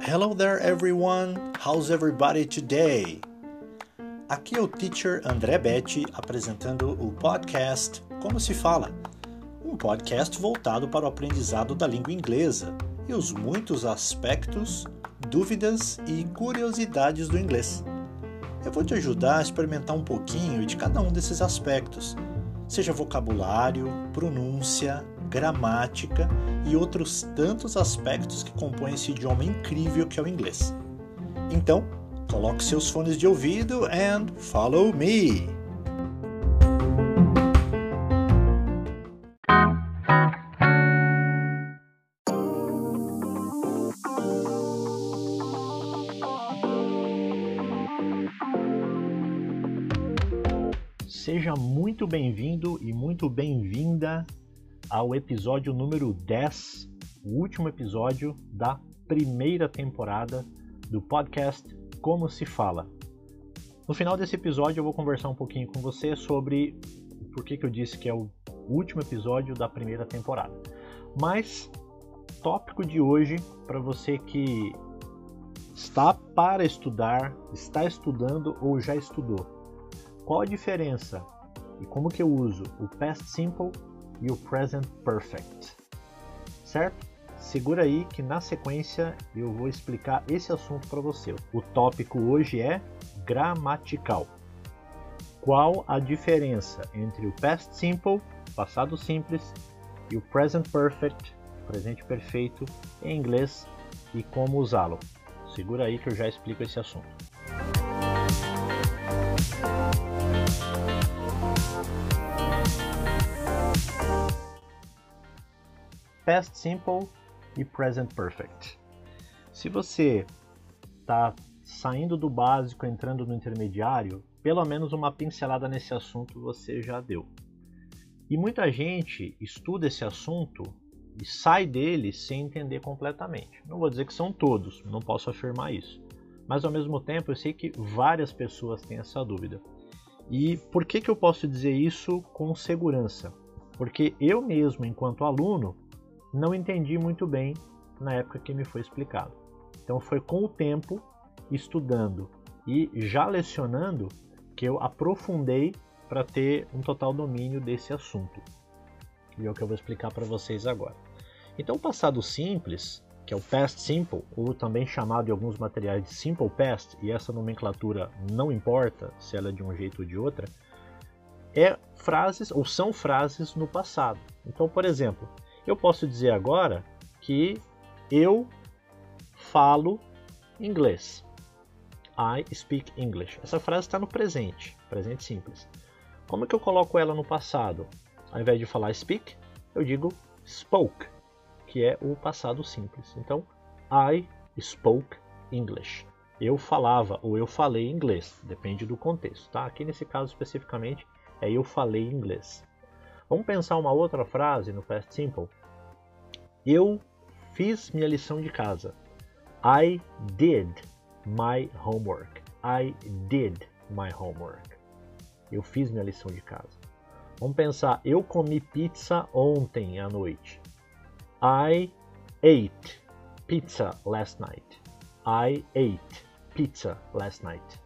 Hello there everyone, how's everybody today? Aqui é o teacher André Betti apresentando o podcast Como se fala, um podcast voltado para o aprendizado da língua inglesa e os muitos aspectos, dúvidas e curiosidades do inglês. Eu vou te ajudar a experimentar um pouquinho de cada um desses aspectos, seja vocabulário, pronúncia, gramática e outros tantos aspectos que compõem esse idioma incrível que é o inglês. Então, coloque seus fones de ouvido and follow me! Seja muito bem-vindo e muito bem-vinda ao episódio número 10, o último episódio da primeira temporada do podcast Como se fala. No final desse episódio eu vou conversar um pouquinho com você sobre por que, que eu disse que é o último episódio da primeira temporada. Mas tópico de hoje para você que está para estudar, está estudando ou já estudou. Qual a diferença e como que eu uso o past simple e o present perfect. Certo? Segura aí que na sequência eu vou explicar esse assunto para você. O tópico hoje é gramatical. Qual a diferença entre o past simple, passado simples, e o present perfect, presente perfeito, em inglês e como usá-lo? Segura aí que eu já explico esse assunto. Past Simple e Present Perfect. Se você está saindo do básico, entrando no intermediário, pelo menos uma pincelada nesse assunto você já deu. E muita gente estuda esse assunto e sai dele sem entender completamente. Não vou dizer que são todos, não posso afirmar isso. Mas ao mesmo tempo eu sei que várias pessoas têm essa dúvida. E por que, que eu posso dizer isso com segurança? Porque eu mesmo, enquanto aluno, não entendi muito bem na época que me foi explicado. Então foi com o tempo, estudando e já lecionando, que eu aprofundei para ter um total domínio desse assunto. E é o que eu vou explicar para vocês agora. Então, o passado simples, que é o past simple, ou também chamado em alguns materiais de simple past, e essa nomenclatura não importa se ela é de um jeito ou de outra, é frases ou são frases no passado. Então, por exemplo, eu posso dizer agora que eu falo inglês. I speak English. Essa frase está no presente, presente simples. Como é que eu coloco ela no passado? Ao invés de falar speak, eu digo spoke, que é o passado simples. Então, I spoke English. Eu falava ou eu falei inglês, depende do contexto, tá? Aqui nesse caso especificamente é eu falei inglês. Vamos pensar uma outra frase no past simple. Eu fiz minha lição de casa. I did my homework. I did my homework. Eu fiz minha lição de casa. Vamos pensar, eu comi pizza ontem à noite. I ate pizza last night. I ate pizza last night.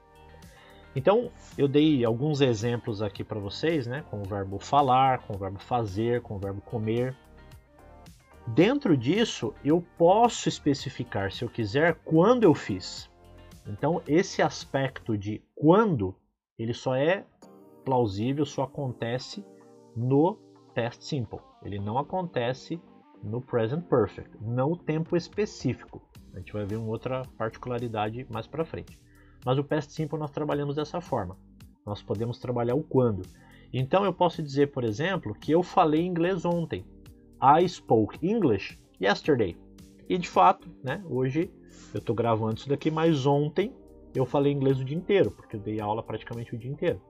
Então, eu dei alguns exemplos aqui para vocês, né, com o verbo falar, com o verbo fazer, com o verbo comer. Dentro disso, eu posso especificar, se eu quiser, quando eu fiz. Então, esse aspecto de quando, ele só é plausível, só acontece no past simple. Ele não acontece no present perfect, não o tempo específico. A gente vai ver uma outra particularidade mais para frente. Mas o past simple nós trabalhamos dessa forma. Nós podemos trabalhar o quando. Então eu posso dizer, por exemplo, que eu falei inglês ontem. I spoke English yesterday. E de fato, né, hoje eu estou gravando isso daqui, mas ontem eu falei inglês o dia inteiro, porque eu dei aula praticamente o dia inteiro.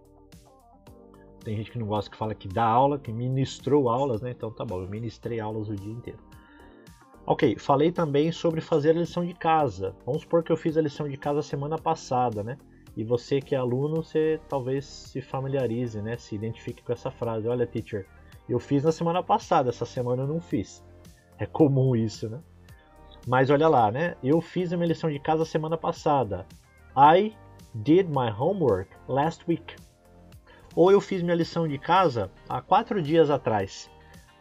Tem gente que não gosta que fala que dá aula, que ministrou aulas, né? Então tá bom, eu ministrei aulas o dia inteiro. Ok, falei também sobre fazer a lição de casa. Vamos supor que eu fiz a lição de casa semana passada, né? E você que é aluno, você talvez se familiarize, né? Se identifique com essa frase. Olha, teacher, Eu fiz na semana passada, essa semana eu não fiz. É comum isso, né? Mas olha lá, né? Eu fiz a minha lição de casa semana passada. I did my homework last week. Ou eu fiz minha lição de casa há quatro dias atrás.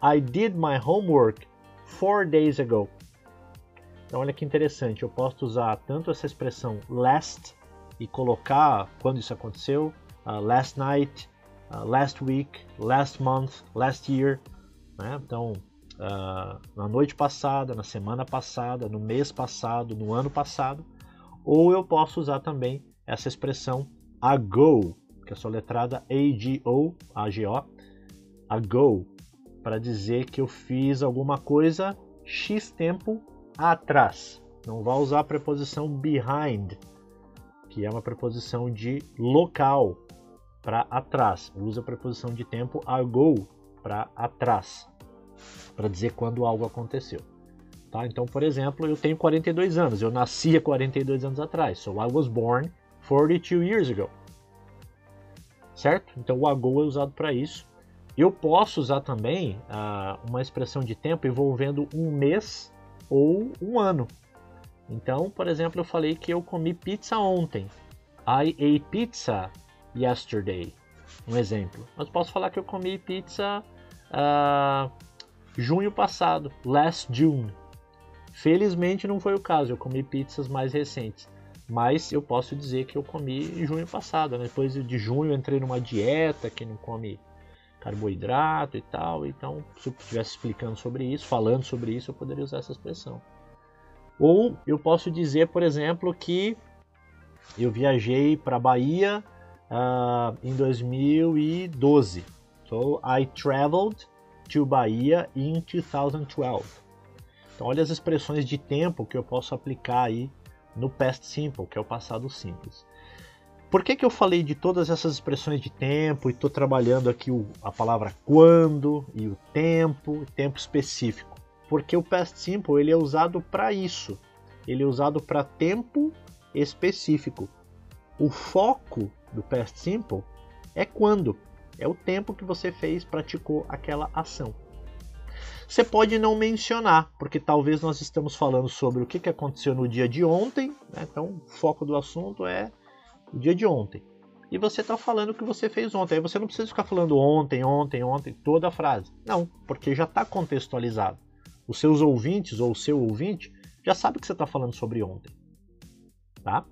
I did my homework four days ago. Então olha que interessante, eu posso usar tanto essa expressão last e colocar quando isso aconteceu, uh, last night, uh, last week, last month, last year. Né? Então, uh, na noite passada, na semana passada, no mês passado, no ano passado. Ou eu posso usar também essa expressão ago, que é soletrada A-G-O, A-G-O, ago, para dizer que eu fiz alguma coisa X tempo atrás. Não vai usar a preposição behind, que é uma preposição de local para atrás. Usa a preposição de tempo ago para atrás, para dizer quando algo aconteceu. Tá? Então, por exemplo, eu tenho 42 anos, eu nasci há 42 anos atrás. So I was born 42 years ago. Certo? Então o ago é usado para isso. Eu posso usar também uh, uma expressão de tempo envolvendo um mês ou um ano. Então, por exemplo, eu falei que eu comi pizza ontem. I ate pizza yesterday. Um exemplo. Mas posso falar que eu comi pizza uh, junho passado, last June. Felizmente não foi o caso, eu comi pizzas mais recentes. Mas eu posso dizer que eu comi em junho passado. Né? Depois de junho entrei numa dieta que não come carboidrato e tal. Então, se eu estivesse explicando sobre isso, falando sobre isso, eu poderia usar essa expressão. Ou eu posso dizer, por exemplo, que eu viajei para a Bahia uh, em 2012. So I traveled to Bahia in 2012. Então olha as expressões de tempo que eu posso aplicar aí no past simple, que é o passado simples. Por que, que eu falei de todas essas expressões de tempo e estou trabalhando aqui o, a palavra quando e o tempo, tempo específico? Porque o past simple ele é usado para isso. Ele é usado para tempo específico. O foco do past simple é quando, é o tempo que você fez, praticou aquela ação. Você pode não mencionar, porque talvez nós estamos falando sobre o que aconteceu no dia de ontem, né? então o foco do assunto é o dia de ontem. E você está falando o que você fez ontem. Aí você não precisa ficar falando ontem, ontem, ontem, toda a frase. Não, porque já está contextualizado. Os seus ouvintes ou o seu ouvinte já sabe que você está falando sobre ontem. Tá?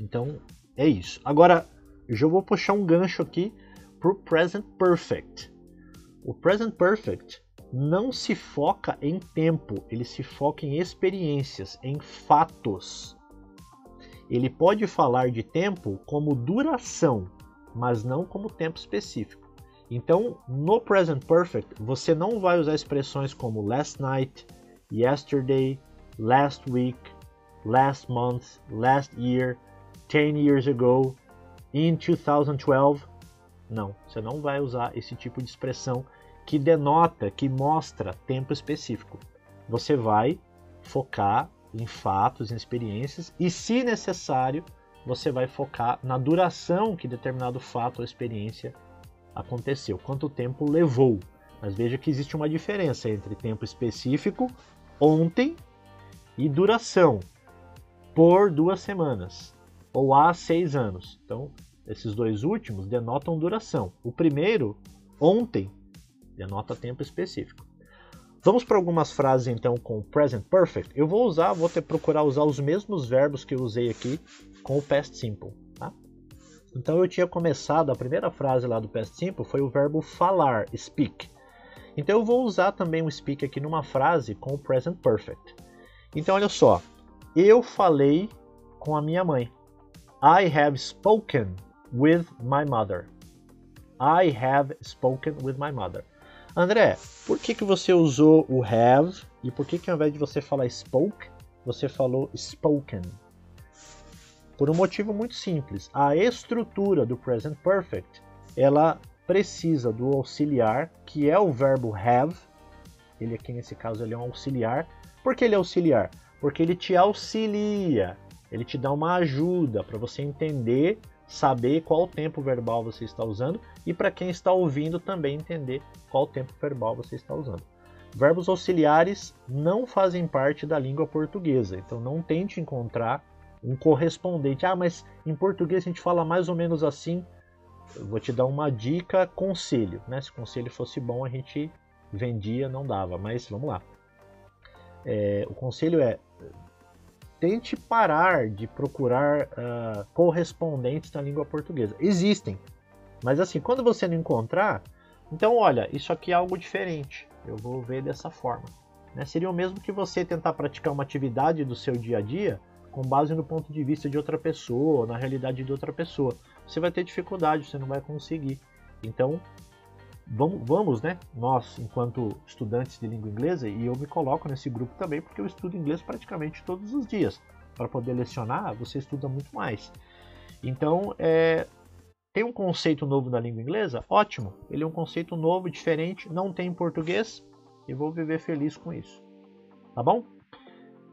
Então é isso. Agora, eu já vou puxar um gancho aqui para o Present Perfect. O Present Perfect não se foca em tempo, ele se foca em experiências, em fatos. Ele pode falar de tempo como duração, mas não como tempo específico. Então, no present perfect, você não vai usar expressões como last night, yesterday, last week, last month, last year, 10 years ago, in 2012. Não, você não vai usar esse tipo de expressão que denota, que mostra tempo específico. Você vai focar em fatos, em experiências, e se necessário, você vai focar na duração que determinado fato ou experiência aconteceu, quanto tempo levou. Mas veja que existe uma diferença entre tempo específico, ontem, e duração, por duas semanas, ou há seis anos. Então, esses dois últimos denotam duração. O primeiro, ontem, denota tempo específico. Vamos para algumas frases então com o present perfect. Eu vou usar, vou ter procurar usar os mesmos verbos que eu usei aqui com o past simple. Tá? Então eu tinha começado a primeira frase lá do past simple foi o verbo falar, speak. Então eu vou usar também o speak aqui numa frase com o present perfect. Então olha só, eu falei com a minha mãe. I have spoken with my mother. I have spoken with my mother. André, por que, que você usou o have e por que, que ao invés de você falar spoke, você falou spoken? Por um motivo muito simples. A estrutura do present perfect, ela precisa do auxiliar, que é o verbo have. Ele aqui nesse caso ele é um auxiliar. Por que ele é auxiliar? Porque ele te auxilia, ele te dá uma ajuda para você entender saber qual tempo verbal você está usando e para quem está ouvindo também entender qual tempo verbal você está usando. Verbos auxiliares não fazem parte da língua portuguesa, então não tente encontrar um correspondente. Ah, mas em português a gente fala mais ou menos assim. Eu vou te dar uma dica, conselho. Né? Se o conselho fosse bom, a gente vendia, não dava, mas vamos lá. É, o conselho é tente parar de procurar uh, correspondentes na língua portuguesa. Existem, mas assim, quando você não encontrar, então olha, isso aqui é algo diferente. Eu vou ver dessa forma. Né? Seria o mesmo que você tentar praticar uma atividade do seu dia a dia com base no ponto de vista de outra pessoa, na realidade de outra pessoa. Você vai ter dificuldade, você não vai conseguir. Então, vamos, vamos, né? Nós, enquanto estudantes de língua inglesa, e eu me coloco nesse grupo também porque eu estudo inglês praticamente todos os dias. Para poder lecionar, você estuda muito mais. Então, é, tem um conceito novo na língua inglesa? Ótimo! Ele é um conceito novo, diferente, não tem em português e vou viver feliz com isso. Tá bom?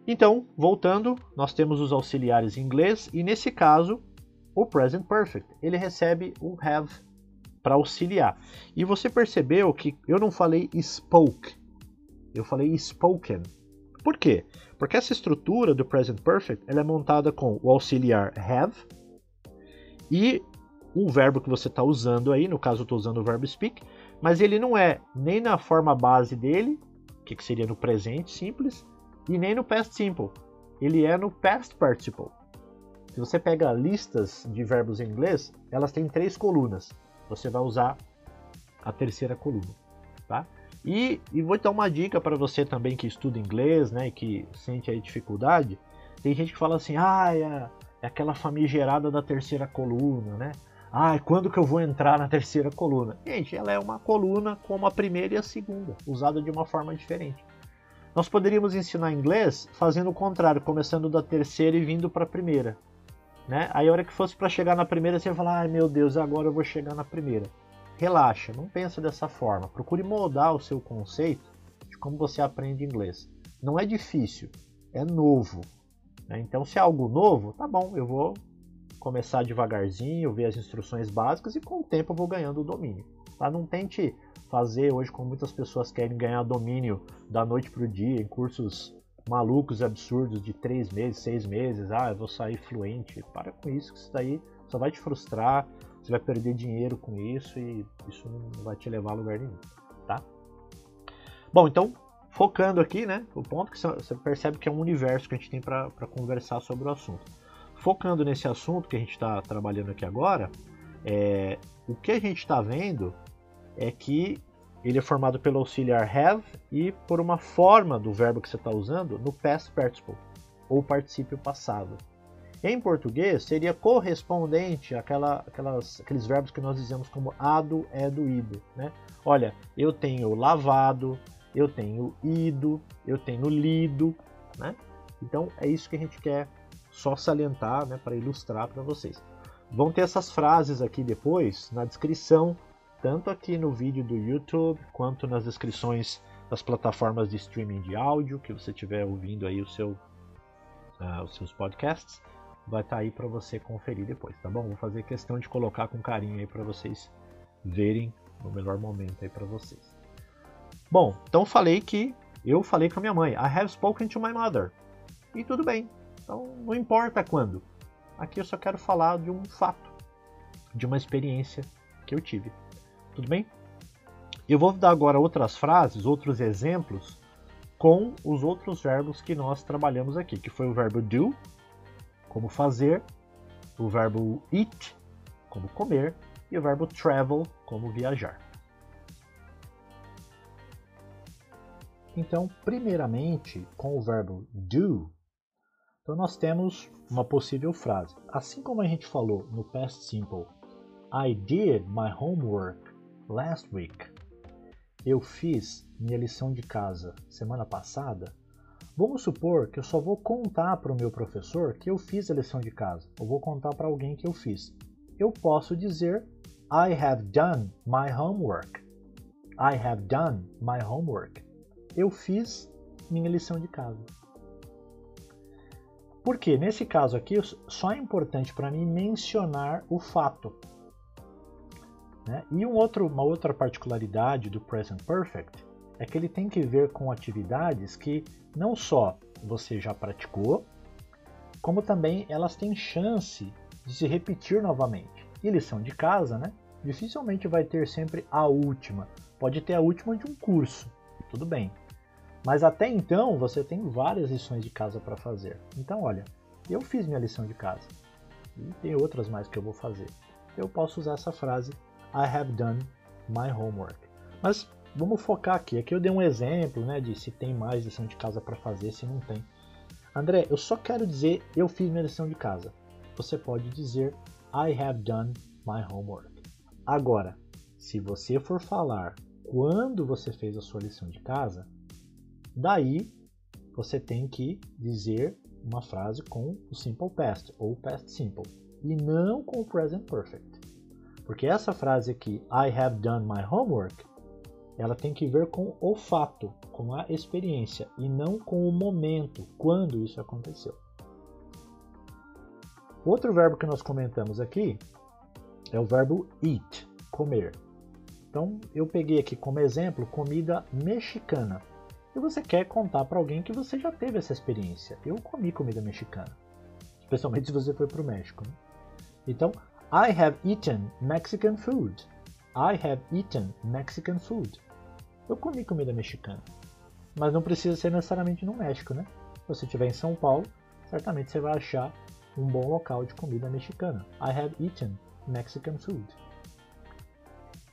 Então, voltando, nós temos os auxiliares em inglês e nesse caso, o present perfect, ele recebe o have para auxiliar. E você percebeu que eu não falei spoke, eu falei spoken. Por quê? Porque essa estrutura do present perfect ela é montada com o auxiliar have e o verbo que você está usando aí, no caso eu estou usando o verbo speak, mas ele não é nem na forma base dele, que seria no presente simples, e nem no past simple. Ele é no past participle. Se você pega listas de verbos em inglês, elas têm três colunas você vai usar a terceira coluna, tá? E, e vou dar uma dica para você também que estuda inglês, né, que sente aí dificuldade. Tem gente que fala assim, ah, é, é aquela famigerada da terceira coluna, né? Ah, quando que eu vou entrar na terceira coluna? Gente, ela é uma coluna como a primeira e a segunda, usada de uma forma diferente. Nós poderíamos ensinar inglês fazendo o contrário, começando da terceira e vindo para a primeira. Né? Aí a hora que fosse para chegar na primeira, você vai falar, ai meu Deus, agora eu vou chegar na primeira. Relaxa, não pensa dessa forma. Procure moldar o seu conceito de como você aprende inglês. Não é difícil, é novo. Né? Então, se é algo novo, tá bom, eu vou começar devagarzinho, ver as instruções básicas e com o tempo eu vou ganhando o domínio. Tá? Não tente fazer hoje como muitas pessoas querem ganhar domínio da noite para o dia em cursos malucos absurdos de três meses, seis meses, ah, eu vou sair fluente. Para com isso, que isso daí só vai te frustrar, você vai perder dinheiro com isso e isso não vai te levar a lugar nenhum, tá? Bom, então, focando aqui, né, o ponto que você percebe que é um universo que a gente tem para conversar sobre o assunto. Focando nesse assunto que a gente está trabalhando aqui agora, é, o que a gente está vendo é que ele é formado pelo auxiliar have e por uma forma do verbo que você está usando no past participle, ou particípio passado. Em português, seria correspondente àquela, aquelas, aqueles verbos que nós dizemos como ado, edo, ido. Né? Olha, eu tenho lavado, eu tenho ido, eu tenho lido. Né? Então, é isso que a gente quer só salientar né, para ilustrar para vocês. Vão ter essas frases aqui depois na descrição tanto aqui no vídeo do YouTube quanto nas descrições das plataformas de streaming de áudio que você estiver ouvindo aí o seu, uh, os seus podcasts, vai estar tá aí para você conferir depois, tá bom? Vou fazer questão de colocar com carinho aí para vocês verem no melhor momento aí para vocês. Bom, então falei que eu falei com a minha mãe. I have spoken to my mother. E tudo bem. Então não importa quando. Aqui eu só quero falar de um fato, de uma experiência que eu tive. Tudo bem? Eu vou dar agora outras frases, outros exemplos com os outros verbos que nós trabalhamos aqui, que foi o verbo do, como fazer, o verbo eat, como comer, e o verbo travel, como viajar. Então, primeiramente, com o verbo do, então nós temos uma possível frase. Assim como a gente falou no past simple, I did my homework last week. Eu fiz minha lição de casa semana passada. Vamos supor que eu só vou contar para o meu professor que eu fiz a lição de casa. Eu vou contar para alguém que eu fiz. Eu posso dizer I have done my homework. I have done my homework. Eu fiz minha lição de casa. Porque nesse caso aqui só é importante para mim mencionar o fato. Né? E um outro, uma outra particularidade do Present Perfect é que ele tem que ver com atividades que não só você já praticou, como também elas têm chance de se repetir novamente. E lição de casa, né? Dificilmente vai ter sempre a última. Pode ter a última de um curso, tudo bem. Mas até então você tem várias lições de casa para fazer. Então, olha, eu fiz minha lição de casa e tem outras mais que eu vou fazer. Eu posso usar essa frase I have done my homework. Mas vamos focar aqui. Aqui eu dei um exemplo, né, de se tem mais lição de casa para fazer, se não tem. André, eu só quero dizer eu fiz minha lição de casa. Você pode dizer I have done my homework. Agora, se você for falar quando você fez a sua lição de casa, daí você tem que dizer uma frase com o simple past ou past simple e não com o present perfect. Porque essa frase aqui, I have done my homework, ela tem que ver com o fato, com a experiência e não com o momento, quando isso aconteceu. Outro verbo que nós comentamos aqui é o verbo eat, comer. Então eu peguei aqui como exemplo comida mexicana. E você quer contar para alguém que você já teve essa experiência. Eu comi comida mexicana, especialmente se você foi para o México. Né? Então, I have eaten Mexican food. I have eaten Mexican food. Eu comi comida mexicana. Mas não precisa ser necessariamente no México, né? Se você estiver em São Paulo, certamente você vai achar um bom local de comida mexicana. I have eaten Mexican food.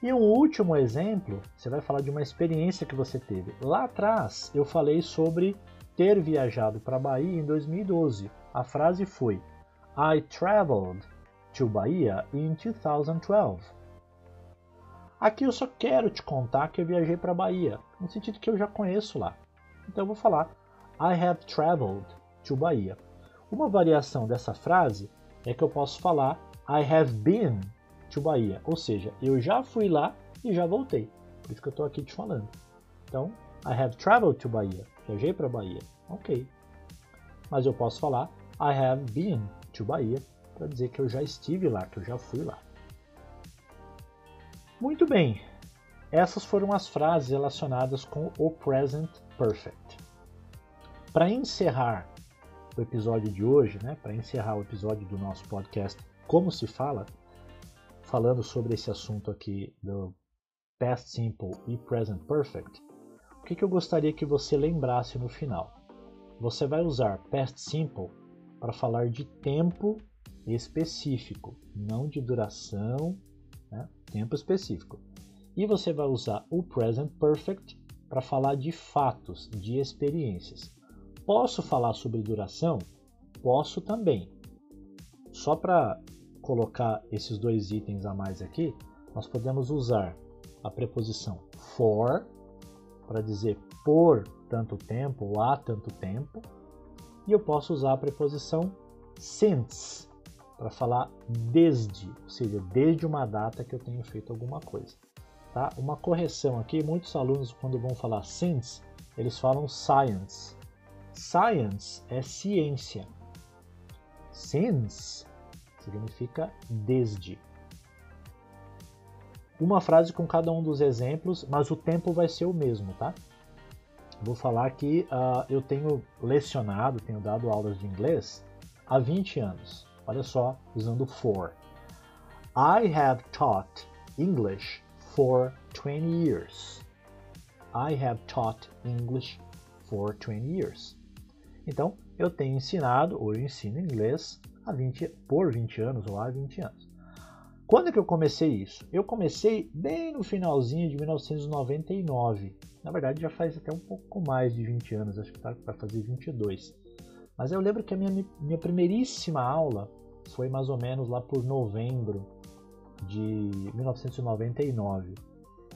E um último exemplo, você vai falar de uma experiência que você teve. Lá atrás eu falei sobre ter viajado para Bahia em 2012. A frase foi I traveled to Bahia in 2012. Aqui eu só quero te contar que eu viajei para Bahia, no sentido que eu já conheço lá. Então eu vou falar I have traveled to Bahia. Uma variação dessa frase é que eu posso falar I have been to Bahia, ou seja, eu já fui lá e já voltei. Por isso que eu estou aqui te falando. Então, I have traveled to Bahia, viajei para Bahia. Ok. Mas eu posso falar I have been to Bahia para dizer que eu já estive lá, que eu já fui lá. Muito bem, essas foram as frases relacionadas com o present perfect. Para encerrar o episódio de hoje, né, para encerrar o episódio do nosso podcast Como se fala, falando sobre esse assunto aqui do past simple e present perfect, o que, que eu gostaria que você lembrasse no final? Você vai usar past simple para falar de tempo específico, não de duração, né? tempo específico. E você vai usar o present perfect para falar de fatos, de experiências. Posso falar sobre duração? Posso também. Só para colocar esses dois itens a mais aqui, nós podemos usar a preposição for para dizer por tanto tempo ou há tanto tempo, e eu posso usar a preposição since para falar desde, ou seja, desde uma data que eu tenho feito alguma coisa. Tá? Uma correção aqui, muitos alunos quando vão falar since, eles falam science. Science é ciência. Since significa desde. Uma frase com cada um dos exemplos, mas o tempo vai ser o mesmo, tá? Vou falar que uh, eu tenho lecionado, tenho dado aulas de inglês há 20 anos. Olha só, usando for. I have taught English for 20 years. I have taught English for 20 years. Então, eu tenho ensinado ou eu ensino inglês há 20, por 20 anos ou há 20 anos. Quando é que eu comecei isso? Eu comecei bem no finalzinho de 1999. Na verdade, já faz até um pouco mais de 20 anos, acho que tá para fazer 22. Mas eu lembro que a minha, minha primeiríssima aula foi mais ou menos lá por novembro de 1999.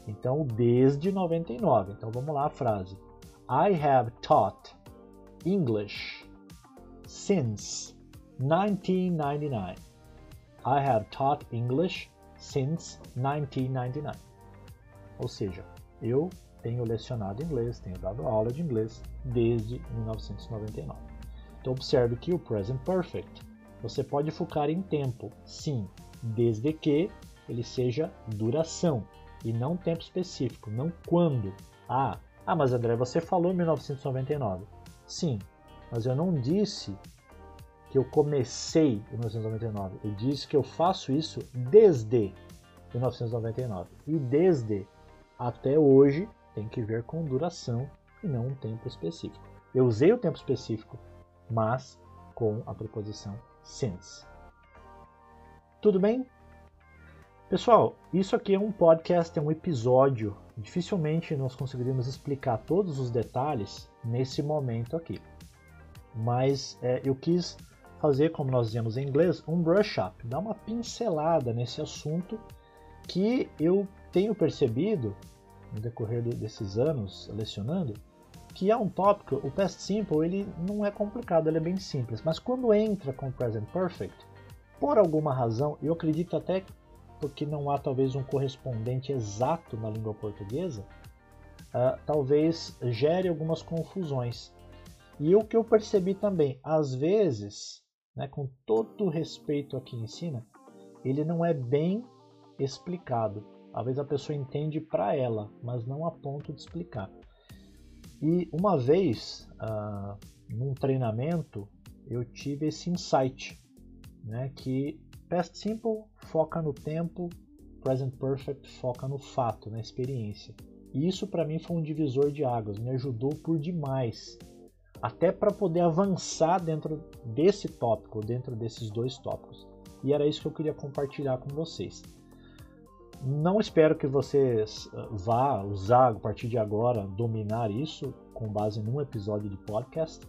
Então, desde 99. Então, vamos lá a frase. I have taught English since 1999. I have taught English since 1999. Ou seja, eu tenho lecionado inglês, tenho dado aula de inglês desde 1999. Então observe que o present perfect você pode focar em tempo, sim, desde que ele seja duração e não tempo específico, não quando. Ah, ah, mas André, você falou em 1999. Sim, mas eu não disse que eu comecei em 1999. Eu disse que eu faço isso desde 1999. E desde até hoje tem que ver com duração e não um tempo específico. Eu usei o tempo específico, mas com a preposição since. Tudo bem? Pessoal, isso aqui é um podcast, é um episódio. Dificilmente nós conseguiríamos explicar todos os detalhes nesse momento aqui. Mas é, eu quis fazer, como nós dizemos em inglês, um brush up, dar uma pincelada nesse assunto que eu tenho percebido no decorrer desses anos lecionando, que é um tópico, o past simple, ele não é complicado, ele é bem simples, mas quando entra com o present perfect, por alguma razão, eu acredito até porque não há talvez um correspondente exato na língua portuguesa, uh, talvez gere algumas confusões. E o que eu percebi também, às vezes, né, com todo respeito aqui em cima, ele não é bem explicado. Às vezes a pessoa entende para ela, mas não a ponto de explicar. E uma vez, uh, num treinamento, eu tive esse insight, né, que Past Simple foca no tempo, Present Perfect foca no fato, na experiência. E isso para mim foi um divisor de águas, me ajudou por demais, até para poder avançar dentro desse tópico, dentro desses dois tópicos. E era isso que eu queria compartilhar com vocês. Não espero que vocês ah, vá usar a partir de agora, dominar isso com base num episódio de podcast,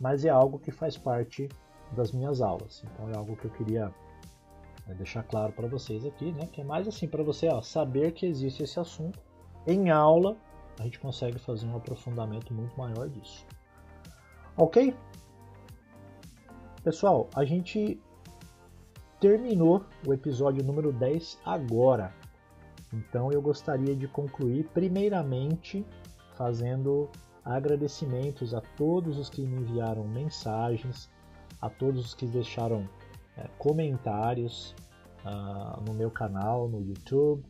mas é algo que faz parte das minhas aulas. Então é algo que eu queria né, deixar claro para vocês aqui, né? Que é mais assim para você ó, saber que existe esse assunto. Em aula a gente consegue fazer um aprofundamento muito maior disso. Ok? Pessoal, a gente terminou o episódio número 10 agora. Então eu gostaria de concluir primeiramente fazendo agradecimentos a todos os que me enviaram mensagens, a todos os que deixaram é, comentários uh, no meu canal no YouTube,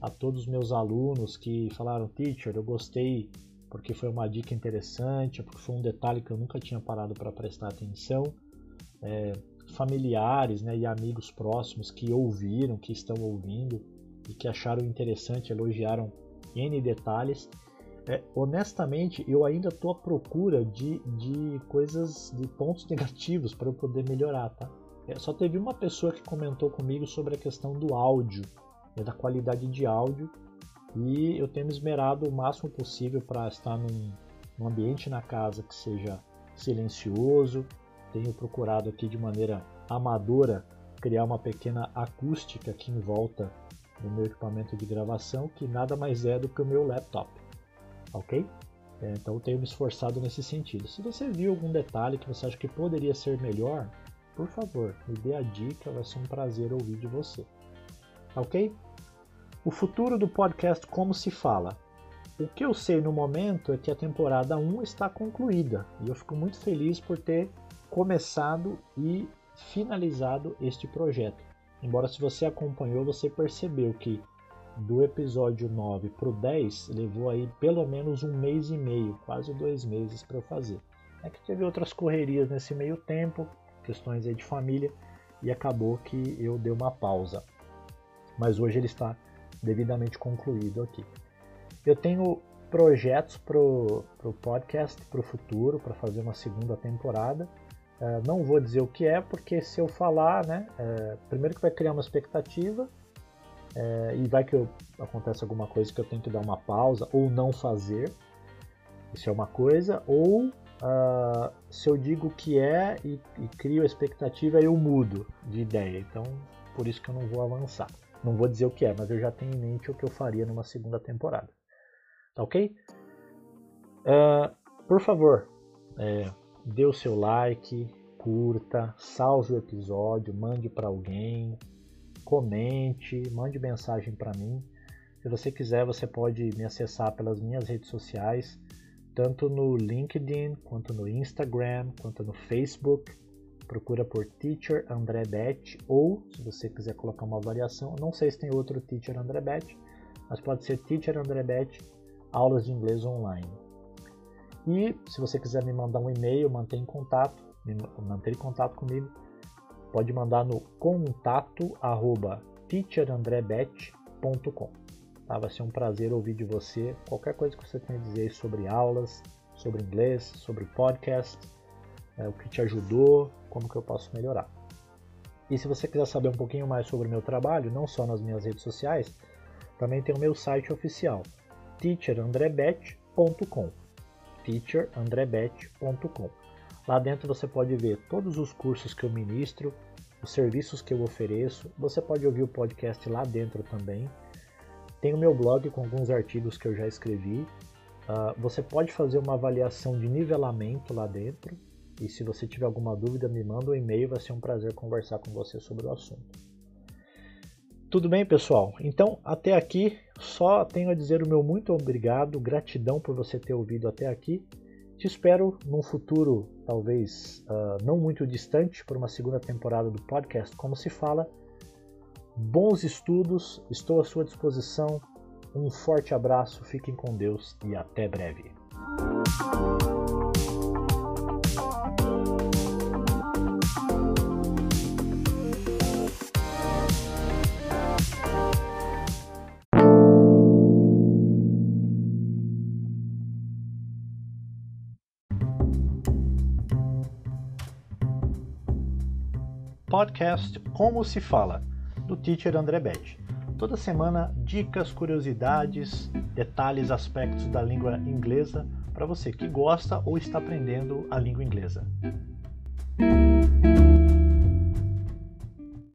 a todos os meus alunos que falaram, teacher, eu gostei porque foi uma dica interessante, porque foi um detalhe que eu nunca tinha parado para prestar atenção. É, familiares né, e amigos próximos que ouviram, que estão ouvindo e que acharam interessante, elogiaram N detalhes. É, honestamente, eu ainda estou à procura de, de coisas, de pontos negativos para eu poder melhorar, tá? É, só teve uma pessoa que comentou comigo sobre a questão do áudio, né, da qualidade de áudio, e eu tenho me esmerado o máximo possível para estar num, num ambiente na casa que seja silencioso, tenho procurado aqui de maneira amadora criar uma pequena acústica aqui em volta do meu equipamento de gravação, que nada mais é do que o meu laptop, ok? É, então tenho me esforçado nesse sentido. Se você viu algum detalhe que você acha que poderia ser melhor, por favor, me dê a dica, vai ser um prazer ouvir de você. Ok? O futuro do podcast Como se fala. O que eu sei no momento é que a temporada 1 está concluída e eu fico muito feliz por ter começado e finalizado este projeto. Embora se você acompanhou, você percebeu que do episódio 9 para o 10 levou aí pelo menos um mês e meio, quase dois meses para eu fazer. É que teve outras correrias nesse meio tempo, questões aí de família, e acabou que eu dei uma pausa. Mas hoje ele está devidamente concluído aqui. Eu tenho projetos para o podcast para o futuro, para fazer uma segunda temporada. Uh, não vou dizer o que é, porque se eu falar, né, uh, primeiro que vai criar uma expectativa uh, e vai que acontece alguma coisa que eu tenho que dar uma pausa ou não fazer, isso é uma coisa, ou se eu digo o que é e, e crio a expectativa, eu mudo de ideia. Então, por isso que eu não vou avançar. Não vou dizer o que é, mas eu já tenho em mente o que eu faria numa segunda temporada. Tá ok? por favor, é, dê o seu like, curta, salve o episódio, mande para alguém, comente, mande mensagem para mim. Se você quiser, você pode me acessar pelas minhas redes sociais, tanto no LinkedIn, quanto no Instagram, quanto no Facebook. Procura por Teacher André Bet ou, se você quiser colocar uma variação, não sei se tem outro Teacher André Bet, mas pode ser Teacher André Bet, aulas de inglês online. E se você quiser me mandar um e-mail, manter em contato, manter contato comigo, pode mandar no contato teacherandrebet.com. Tá? Vai ser um prazer ouvir de você qualquer coisa que você tenha a dizer sobre aulas, sobre inglês, sobre podcast, é, o que te ajudou, como que eu posso melhorar. E se você quiser saber um pouquinho mais sobre o meu trabalho, não só nas minhas redes sociais, também tem o meu site oficial, teacherandrebet.com teacherandrebet.com Lá dentro você pode ver todos os cursos que eu ministro, os serviços que eu ofereço. Você pode ouvir o podcast lá dentro também. Tem o meu blog com alguns artigos que eu já escrevi. Uh, você pode fazer uma avaliação de nivelamento lá dentro. E se você tiver alguma dúvida, me manda um e-mail. Vai ser um prazer conversar com você sobre o assunto. Tudo bem, pessoal? Então, até aqui, só tenho a dizer o meu muito obrigado, gratidão por você ter ouvido até aqui. Te espero num futuro, talvez uh, não muito distante, por uma segunda temporada do podcast Como Se Fala. Bons estudos, estou à sua disposição. Um forte abraço, fiquem com Deus e até breve. Podcast Como se fala, do teacher André Bet. Toda semana, dicas, curiosidades, detalhes, aspectos da língua inglesa para você que gosta ou está aprendendo a língua inglesa.